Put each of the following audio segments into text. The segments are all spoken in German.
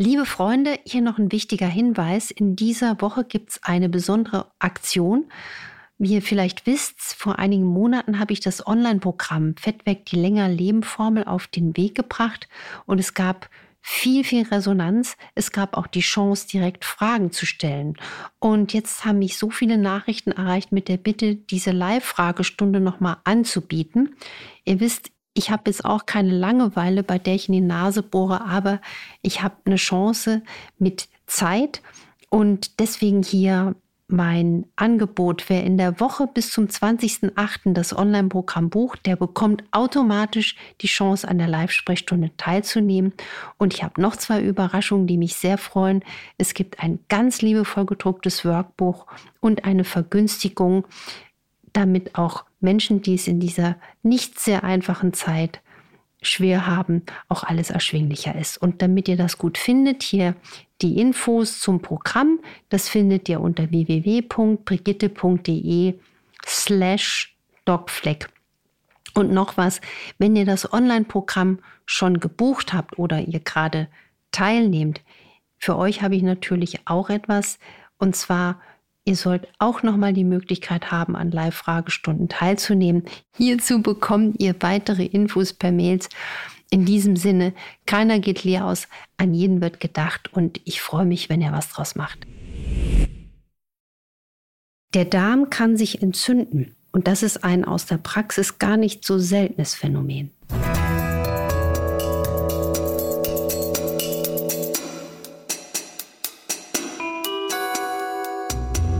Liebe Freunde, hier noch ein wichtiger Hinweis. In dieser Woche gibt es eine besondere Aktion. Wie ihr vielleicht wisst, vor einigen Monaten habe ich das Online-Programm Fett die länger Leben Formel auf den Weg gebracht und es gab viel, viel Resonanz. Es gab auch die Chance, direkt Fragen zu stellen. Und jetzt haben mich so viele Nachrichten erreicht mit der Bitte, diese Live-Fragestunde nochmal anzubieten. Ihr wisst, ich habe jetzt auch keine Langeweile, bei der ich in die Nase bohre, aber ich habe eine Chance mit Zeit und deswegen hier mein Angebot. Wer in der Woche bis zum 20.08. das Online-Programm bucht, der bekommt automatisch die Chance, an der Live-Sprechstunde teilzunehmen. Und ich habe noch zwei Überraschungen, die mich sehr freuen. Es gibt ein ganz liebevoll gedrucktes Workbuch und eine Vergünstigung, damit auch Menschen, die es in dieser nicht sehr einfachen Zeit schwer haben, auch alles erschwinglicher ist. Und damit ihr das gut findet, hier die Infos zum Programm, das findet ihr unter www.brigitte.de slash dogfleck. Und noch was, wenn ihr das Online-Programm schon gebucht habt oder ihr gerade teilnehmt, für euch habe ich natürlich auch etwas, und zwar Ihr sollt auch nochmal die Möglichkeit haben, an Live-Fragestunden teilzunehmen. Hierzu bekommt ihr weitere Infos per Mails. In diesem Sinne, keiner geht leer aus, an jeden wird gedacht und ich freue mich, wenn ihr was draus macht. Der Darm kann sich entzünden und das ist ein aus der Praxis gar nicht so seltenes Phänomen.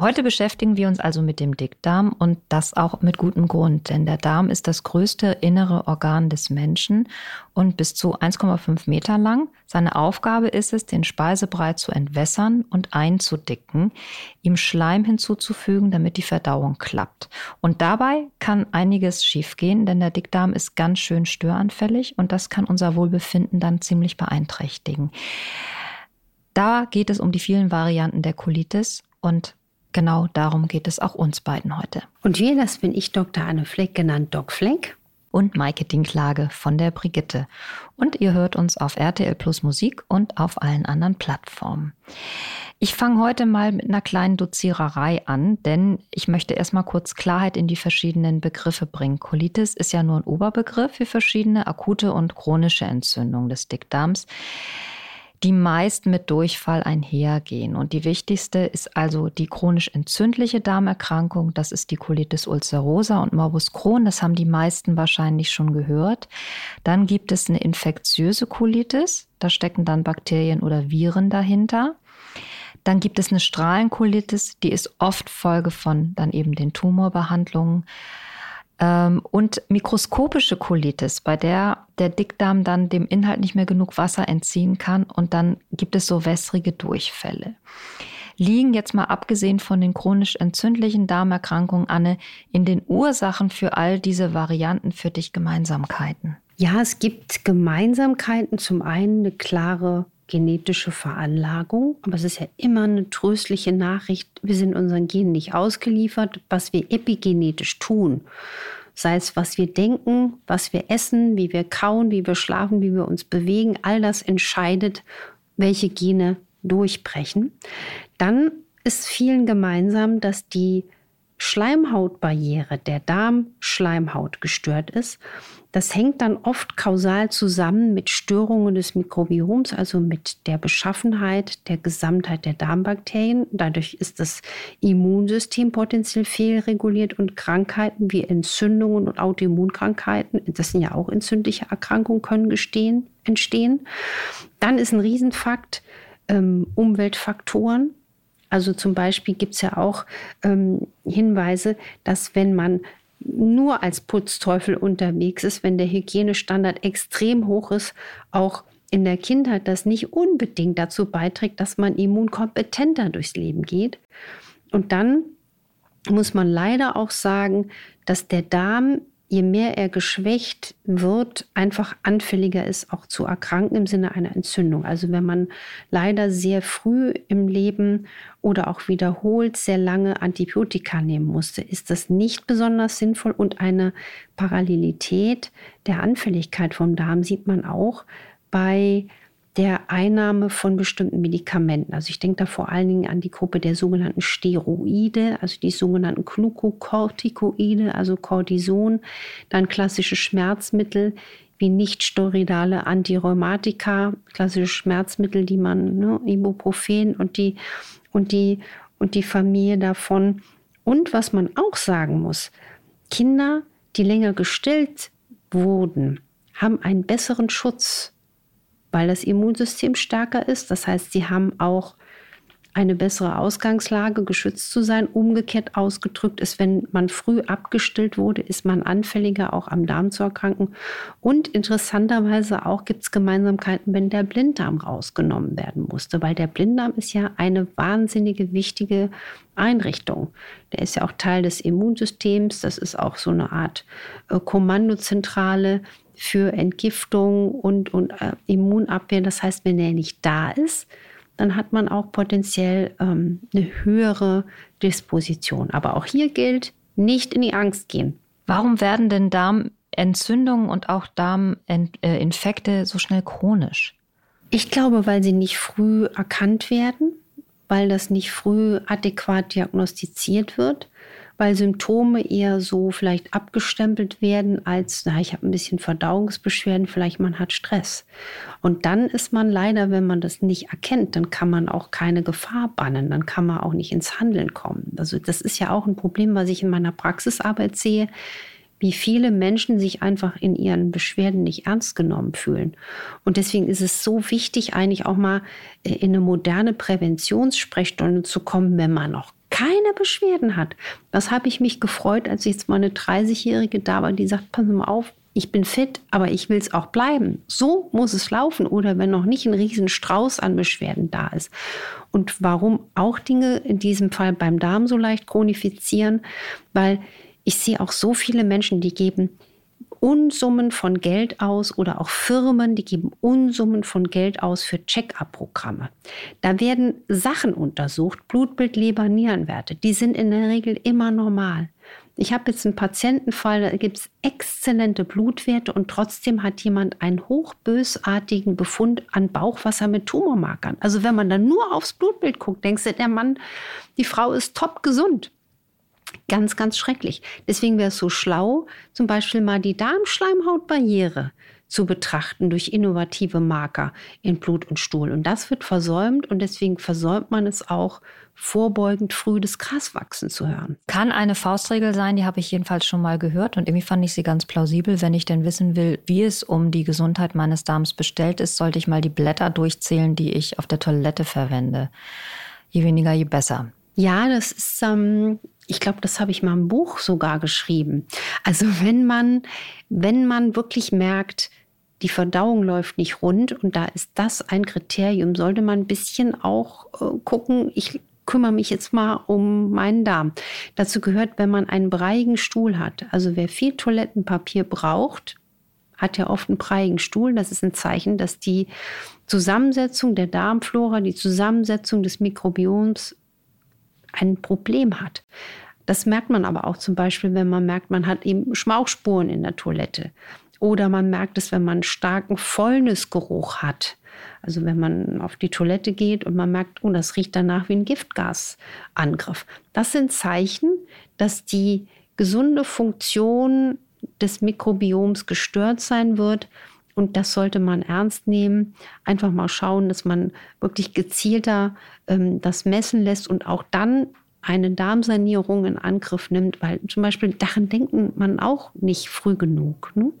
Heute beschäftigen wir uns also mit dem Dickdarm und das auch mit gutem Grund, denn der Darm ist das größte innere Organ des Menschen und bis zu 1,5 Meter lang. Seine Aufgabe ist es, den Speisebrei zu entwässern und einzudicken, ihm Schleim hinzuzufügen, damit die Verdauung klappt. Und dabei kann einiges schiefgehen, denn der Dickdarm ist ganz schön störanfällig und das kann unser Wohlbefinden dann ziemlich beeinträchtigen. Da geht es um die vielen Varianten der Colitis und Genau darum geht es auch uns beiden heute. Und wir, das bin ich, Dr. Anne Fleck, genannt Doc Fleck. Und Maike Dinklage von der Brigitte. Und ihr hört uns auf RTL Plus Musik und auf allen anderen Plattformen. Ich fange heute mal mit einer kleinen Doziererei an, denn ich möchte erstmal kurz Klarheit in die verschiedenen Begriffe bringen. Colitis ist ja nur ein Oberbegriff für verschiedene akute und chronische Entzündungen des Dickdarms die meist mit Durchfall einhergehen. Und die wichtigste ist also die chronisch entzündliche Darmerkrankung. Das ist die Colitis ulcerosa und Morbus Crohn. Das haben die meisten wahrscheinlich schon gehört. Dann gibt es eine infektiöse Colitis. Da stecken dann Bakterien oder Viren dahinter. Dann gibt es eine Strahlenkolitis, die ist oft Folge von dann eben den Tumorbehandlungen. Ähm, und mikroskopische Colitis, bei der der Dickdarm dann dem Inhalt nicht mehr genug Wasser entziehen kann und dann gibt es so wässrige Durchfälle. Liegen jetzt mal abgesehen von den chronisch entzündlichen Darmerkrankungen, Anne, in den Ursachen für all diese Varianten für dich Gemeinsamkeiten? Ja, es gibt Gemeinsamkeiten. Zum einen eine klare genetische Veranlagung, aber es ist ja immer eine tröstliche Nachricht, wir sind unseren Genen nicht ausgeliefert, was wir epigenetisch tun. Sei es, was wir denken, was wir essen, wie wir kauen, wie wir schlafen, wie wir uns bewegen, all das entscheidet, welche Gene durchbrechen. Dann ist vielen gemeinsam, dass die Schleimhautbarriere der Darmschleimhaut gestört ist das hängt dann oft kausal zusammen mit Störungen des Mikrobioms, also mit der Beschaffenheit der Gesamtheit der Darmbakterien. Dadurch ist das Immunsystem potenziell fehlreguliert und Krankheiten wie Entzündungen und Autoimmunkrankheiten, das sind ja auch entzündliche Erkrankungen, können gestehen, entstehen. Dann ist ein Riesenfakt ähm, Umweltfaktoren. Also zum Beispiel gibt es ja auch ähm, Hinweise, dass wenn man nur als Putzteufel unterwegs ist, wenn der Hygienestandard extrem hoch ist, auch in der Kindheit das nicht unbedingt dazu beiträgt, dass man immunkompetenter durchs Leben geht. Und dann muss man leider auch sagen, dass der Darm je mehr er geschwächt wird, einfach anfälliger ist, auch zu erkranken im Sinne einer Entzündung. Also wenn man leider sehr früh im Leben oder auch wiederholt sehr lange Antibiotika nehmen musste, ist das nicht besonders sinnvoll. Und eine Parallelität der Anfälligkeit vom Darm sieht man auch bei der Einnahme von bestimmten Medikamenten. Also ich denke da vor allen Dingen an die Gruppe der sogenannten Steroide, also die sogenannten Glukokortikoide, also Cortison, dann klassische Schmerzmittel wie nicht steroidale Antirheumatika, klassische Schmerzmittel, die man, ne, Ibuprofen und die, und die, und die Familie davon. Und was man auch sagen muss, Kinder, die länger gestillt wurden, haben einen besseren Schutz weil das Immunsystem stärker ist. Das heißt, sie haben auch eine bessere Ausgangslage, geschützt zu sein. Umgekehrt ausgedrückt ist, wenn man früh abgestillt wurde, ist man anfälliger, auch am Darm zu erkranken. Und interessanterweise auch gibt es Gemeinsamkeiten, wenn der Blinddarm rausgenommen werden musste, weil der Blinddarm ist ja eine wahnsinnige, wichtige Einrichtung. Der ist ja auch Teil des Immunsystems. Das ist auch so eine Art äh, Kommandozentrale für Entgiftung und, und äh, Immunabwehr. Das heißt, wenn er nicht da ist, dann hat man auch potenziell ähm, eine höhere Disposition. Aber auch hier gilt, nicht in die Angst gehen. Warum werden denn Darmentzündungen und auch Darminfekte so schnell chronisch? Ich glaube, weil sie nicht früh erkannt werden, weil das nicht früh adäquat diagnostiziert wird weil Symptome eher so vielleicht abgestempelt werden als, na, ich habe ein bisschen Verdauungsbeschwerden, vielleicht man hat Stress. Und dann ist man leider, wenn man das nicht erkennt, dann kann man auch keine Gefahr bannen, dann kann man auch nicht ins Handeln kommen. Also das ist ja auch ein Problem, was ich in meiner Praxisarbeit sehe wie viele Menschen sich einfach in ihren Beschwerden nicht ernst genommen fühlen. Und deswegen ist es so wichtig, eigentlich auch mal äh, in eine moderne Präventionssprechstunde zu kommen, wenn man noch keine Beschwerden hat. Das habe ich mich gefreut, als jetzt mal eine 30-Jährige da war, die sagt, pass mal auf, ich bin fit, aber ich will es auch bleiben. So muss es laufen. Oder wenn noch nicht ein riesen Strauß an Beschwerden da ist. Und warum auch Dinge in diesem Fall beim Darm so leicht chronifizieren? Weil ich sehe auch so viele Menschen, die geben Unsummen von Geld aus oder auch Firmen, die geben Unsummen von Geld aus für Check-up-Programme. Da werden Sachen untersucht, Blutbild, Leber, Nierenwerte. Die sind in der Regel immer normal. Ich habe jetzt einen Patientenfall, da gibt es exzellente Blutwerte und trotzdem hat jemand einen hochbösartigen Befund an Bauchwasser mit Tumormarkern. Also wenn man dann nur aufs Blutbild guckt, denkst du, der Mann, die Frau ist top gesund. Ganz, ganz schrecklich. Deswegen wäre es so schlau, zum Beispiel mal die Darmschleimhautbarriere zu betrachten durch innovative Marker in Blut und Stuhl. Und das wird versäumt und deswegen versäumt man es auch, vorbeugend früh das Graswachsen zu hören. Kann eine Faustregel sein, die habe ich jedenfalls schon mal gehört und irgendwie fand ich sie ganz plausibel. Wenn ich denn wissen will, wie es um die Gesundheit meines Darms bestellt ist, sollte ich mal die Blätter durchzählen, die ich auf der Toilette verwende. Je weniger, je besser. Ja, das ist ähm, ich glaube, das habe ich mal im Buch sogar geschrieben. Also wenn man, wenn man wirklich merkt, die Verdauung läuft nicht rund und da ist das ein Kriterium, sollte man ein bisschen auch äh, gucken, ich kümmere mich jetzt mal um meinen Darm. Dazu gehört, wenn man einen breiigen Stuhl hat. Also wer viel Toilettenpapier braucht, hat ja oft einen breiigen Stuhl. Das ist ein Zeichen, dass die Zusammensetzung der Darmflora, die Zusammensetzung des Mikrobioms ein Problem hat. Das merkt man aber auch zum Beispiel, wenn man merkt, man hat eben Schmauchspuren in der Toilette. Oder man merkt es, wenn man einen starken Fäulnisgeruch hat. Also wenn man auf die Toilette geht und man merkt, oh, das riecht danach wie ein Giftgasangriff. Das sind Zeichen, dass die gesunde Funktion des Mikrobioms gestört sein wird. Und das sollte man ernst nehmen. Einfach mal schauen, dass man wirklich gezielter ähm, das messen lässt und auch dann eine Darmsanierung in Angriff nimmt, weil zum Beispiel daran denkt man auch nicht früh genug. Ne?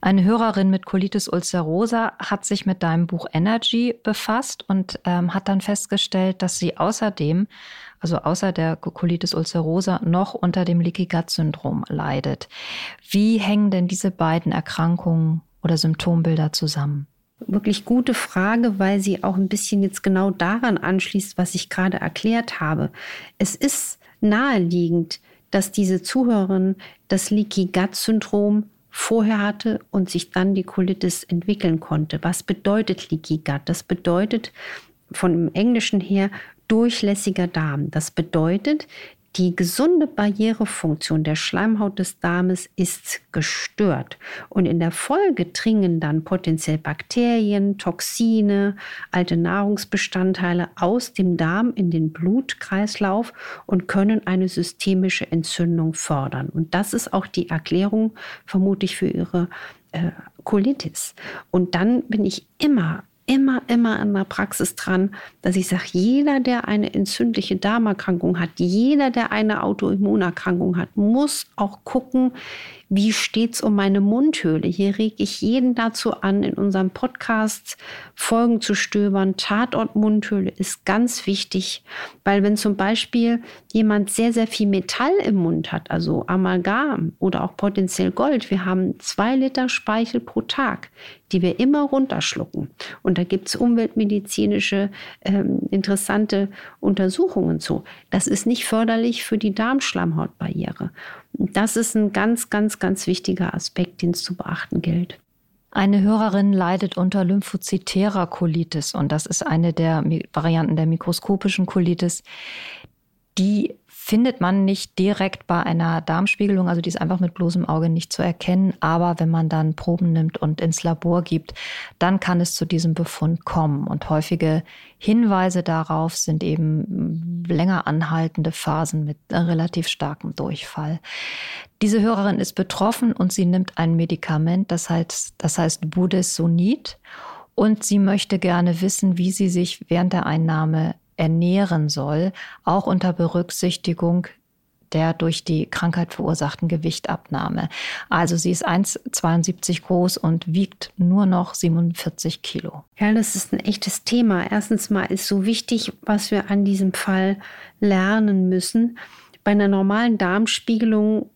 Eine Hörerin mit Colitis ulcerosa hat sich mit deinem Buch Energy befasst und ähm, hat dann festgestellt, dass sie außerdem, also außer der Colitis ulcerosa, noch unter dem Leaky Gut Syndrom leidet. Wie hängen denn diese beiden Erkrankungen oder Symptombilder zusammen? Wirklich gute Frage, weil sie auch ein bisschen jetzt genau daran anschließt, was ich gerade erklärt habe. Es ist naheliegend, dass diese Zuhörerin das Leaky Gut Syndrom vorher hatte und sich dann die Colitis entwickeln konnte. Was bedeutet Leaky Gut? Das bedeutet von dem Englischen her durchlässiger Darm. Das bedeutet, die gesunde Barrierefunktion der Schleimhaut des Darmes ist gestört und in der Folge dringen dann potenziell Bakterien, Toxine, alte Nahrungsbestandteile aus dem Darm in den Blutkreislauf und können eine systemische Entzündung fördern. Und das ist auch die Erklärung vermutlich für ihre äh, Colitis. Und dann bin ich immer immer, immer an der Praxis dran, dass ich sage, jeder, der eine entzündliche Darmerkrankung hat, jeder, der eine Autoimmunerkrankung hat, muss auch gucken, wie steht's um meine Mundhöhle? Hier rege ich jeden dazu an, in unserem Podcast Folgen zu stöbern. Tatort Mundhöhle ist ganz wichtig, weil wenn zum Beispiel jemand sehr, sehr viel Metall im Mund hat, also Amalgam oder auch potenziell Gold, wir haben zwei Liter Speichel pro Tag, die wir immer runterschlucken. Und da gibt es umweltmedizinische ähm, interessante Untersuchungen zu. Das ist nicht förderlich für die Darmschleimhautbarriere. Das ist ein ganz, ganz, ganz wichtiger Aspekt, den es zu beachten gilt. Eine Hörerin leidet unter lymphozytärer Colitis und das ist eine der Varianten der mikroskopischen Colitis. Die findet man nicht direkt bei einer Darmspiegelung, also die ist einfach mit bloßem Auge nicht zu erkennen. Aber wenn man dann Proben nimmt und ins Labor gibt, dann kann es zu diesem Befund kommen. Und häufige Hinweise darauf sind eben länger anhaltende Phasen mit relativ starkem Durchfall. Diese Hörerin ist betroffen und sie nimmt ein Medikament, das heißt, das heißt Budesonid. Und sie möchte gerne wissen, wie sie sich während der Einnahme ernähren soll, auch unter Berücksichtigung der durch die Krankheit verursachten Gewichtabnahme. Also sie ist 1,72 groß und wiegt nur noch 47 Kilo. Ja, das ist ein echtes Thema. Erstens mal ist so wichtig, was wir an diesem Fall lernen müssen. Bei einer normalen Darmspiegelung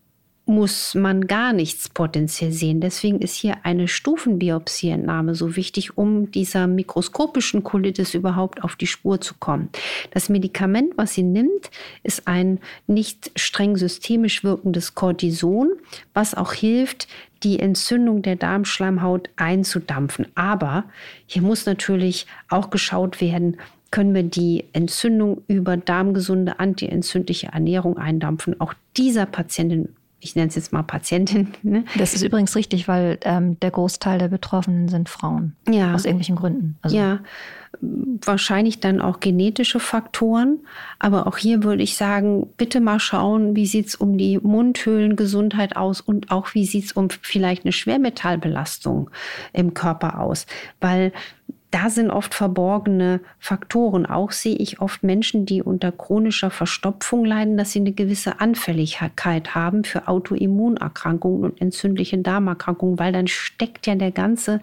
muss man gar nichts potenziell sehen. Deswegen ist hier eine Stufenbiopsieentnahme so wichtig, um dieser mikroskopischen Colitis überhaupt auf die Spur zu kommen. Das Medikament, was sie nimmt, ist ein nicht streng systemisch wirkendes Cortison, was auch hilft, die Entzündung der Darmschleimhaut einzudampfen. Aber hier muss natürlich auch geschaut werden, können wir die Entzündung über darmgesunde antientzündliche Ernährung eindampfen. Auch dieser Patientin ich nenne es jetzt mal Patientin. Ne? Das ist übrigens richtig, weil ähm, der Großteil der Betroffenen sind Frauen. Ja. Aus irgendwelchen Gründen. Also ja, wahrscheinlich dann auch genetische Faktoren. Aber auch hier würde ich sagen, bitte mal schauen, wie sieht es um die Mundhöhlengesundheit aus und auch wie sieht es um vielleicht eine Schwermetallbelastung im Körper aus. Weil da sind oft verborgene Faktoren. Auch sehe ich oft Menschen, die unter chronischer Verstopfung leiden, dass sie eine gewisse Anfälligkeit haben für Autoimmunerkrankungen und entzündliche Darmerkrankungen, weil dann steckt ja der ganze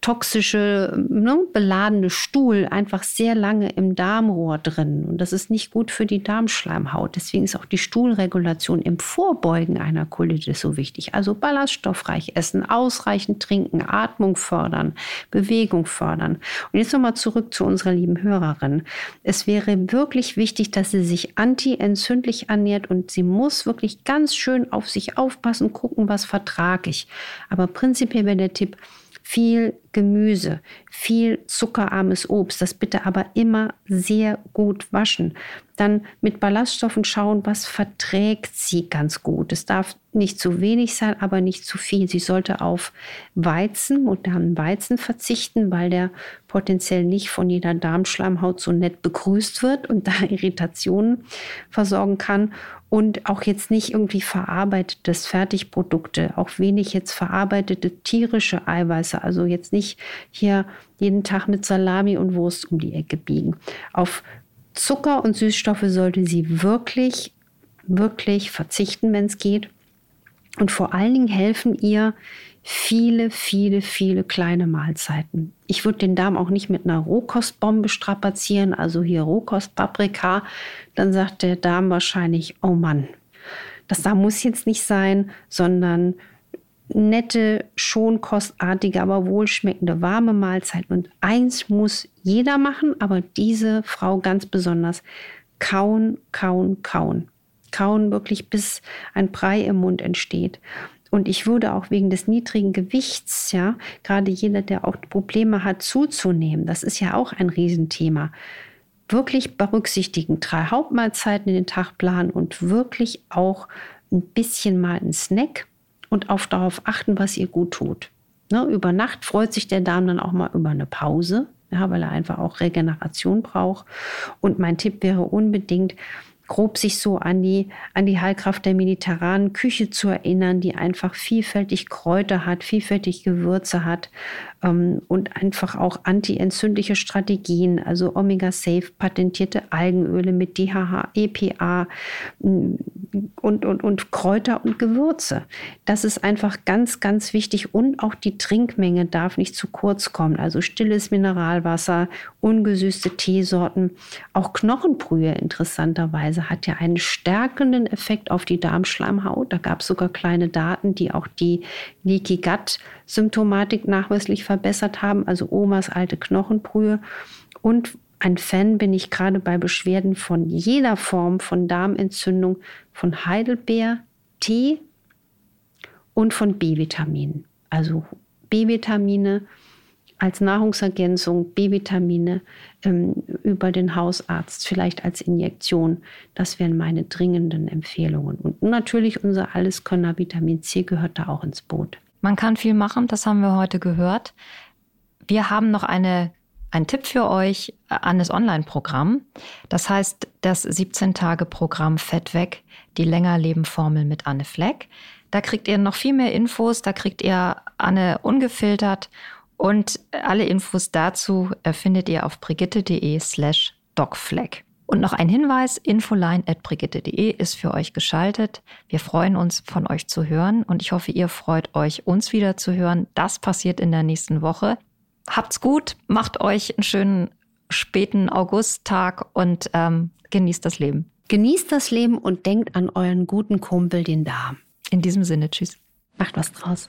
toxische, ne, beladene Stuhl einfach sehr lange im Darmrohr drin. Und das ist nicht gut für die Darmschleimhaut. Deswegen ist auch die Stuhlregulation im Vorbeugen einer Colitis so wichtig. Also ballaststoffreich essen, ausreichend trinken, Atmung fördern, Bewegung fördern. Und jetzt nochmal zurück zu unserer lieben Hörerin. Es wäre wirklich wichtig, dass sie sich anti-entzündlich ernährt und sie muss wirklich ganz schön auf sich aufpassen, gucken, was vertrage ich. Aber prinzipiell wäre der Tipp, viel Gemüse, viel zuckerarmes Obst, das bitte aber immer sehr gut waschen. Dann mit Ballaststoffen schauen, was verträgt sie ganz gut. Es darf nicht zu wenig sein, aber nicht zu viel. Sie sollte auf Weizen, modernen Weizen verzichten, weil der potenziell nicht von jeder Darmschleimhaut so nett begrüßt wird und da Irritationen versorgen kann und auch jetzt nicht irgendwie verarbeitetes Fertigprodukte, auch wenig jetzt verarbeitete tierische Eiweiße, also jetzt nicht hier jeden Tag mit Salami und Wurst um die Ecke biegen. Auf Zucker und Süßstoffe sollte sie wirklich, wirklich verzichten, wenn es geht. Und vor allen Dingen helfen ihr viele, viele, viele kleine Mahlzeiten. Ich würde den Darm auch nicht mit einer Rohkostbombe strapazieren, also hier Rohkostpaprika. Dann sagt der Darm wahrscheinlich, oh Mann, das da muss jetzt nicht sein, sondern nette, schon kostartige, aber wohlschmeckende, warme Mahlzeiten. Und eins muss jeder machen, aber diese Frau ganz besonders, kauen, kauen, kauen. kauen wirklich bis ein Brei im Mund entsteht. Und ich würde auch wegen des niedrigen Gewichts, ja, gerade jeder, der auch Probleme hat, zuzunehmen, das ist ja auch ein Riesenthema, wirklich berücksichtigen. Drei Hauptmahlzeiten in den Tag planen und wirklich auch ein bisschen mal einen Snack und auch darauf achten, was ihr gut tut. Ne, über Nacht freut sich der Darm dann auch mal über eine Pause, ja, weil er einfach auch Regeneration braucht. Und mein Tipp wäre unbedingt, grob sich so an die, an die Heilkraft der mediterranen Küche zu erinnern, die einfach vielfältig Kräuter hat, vielfältig Gewürze hat ähm, und einfach auch antientzündliche Strategien, also Omega-Safe, patentierte Algenöle mit DHA, EPA mm, und, und, und Kräuter und Gewürze. Das ist einfach ganz, ganz wichtig und auch die Trinkmenge darf nicht zu kurz kommen. Also stilles Mineralwasser, ungesüßte Teesorten, auch Knochenbrühe interessanterweise hat ja einen stärkenden Effekt auf die Darmschleimhaut. Da gab es sogar kleine Daten, die auch die Leaky Gut Symptomatik nachweislich verbessert haben, also Omas alte Knochenbrühe. Und ein Fan bin ich gerade bei Beschwerden von jeder Form von Darmentzündung, von Heidelbeer, Tee und von B-Vitaminen. Also B-Vitamine als Nahrungsergänzung, B-Vitamine ähm, über den Hausarzt, vielleicht als Injektion. Das wären meine dringenden Empfehlungen. Und natürlich unser Alleskönner Vitamin C gehört da auch ins Boot. Man kann viel machen, das haben wir heute gehört. Wir haben noch eine, einen Tipp für euch an das Online-Programm. Das heißt das 17-Tage-Programm Fett weg, die Längerleben-Formel mit Anne Fleck. Da kriegt ihr noch viel mehr Infos, da kriegt ihr Anne ungefiltert und alle Infos dazu findet ihr auf brigitte.de slash docfleck. Und noch ein Hinweis, infoline.brigitte.de ist für euch geschaltet. Wir freuen uns, von euch zu hören und ich hoffe, ihr freut euch, uns wieder zu hören. Das passiert in der nächsten Woche. Habt's gut, macht euch einen schönen späten Augusttag und ähm, genießt das Leben. Genießt das Leben und denkt an euren guten Kumpel, den Darm. In diesem Sinne, tschüss. Macht was draus.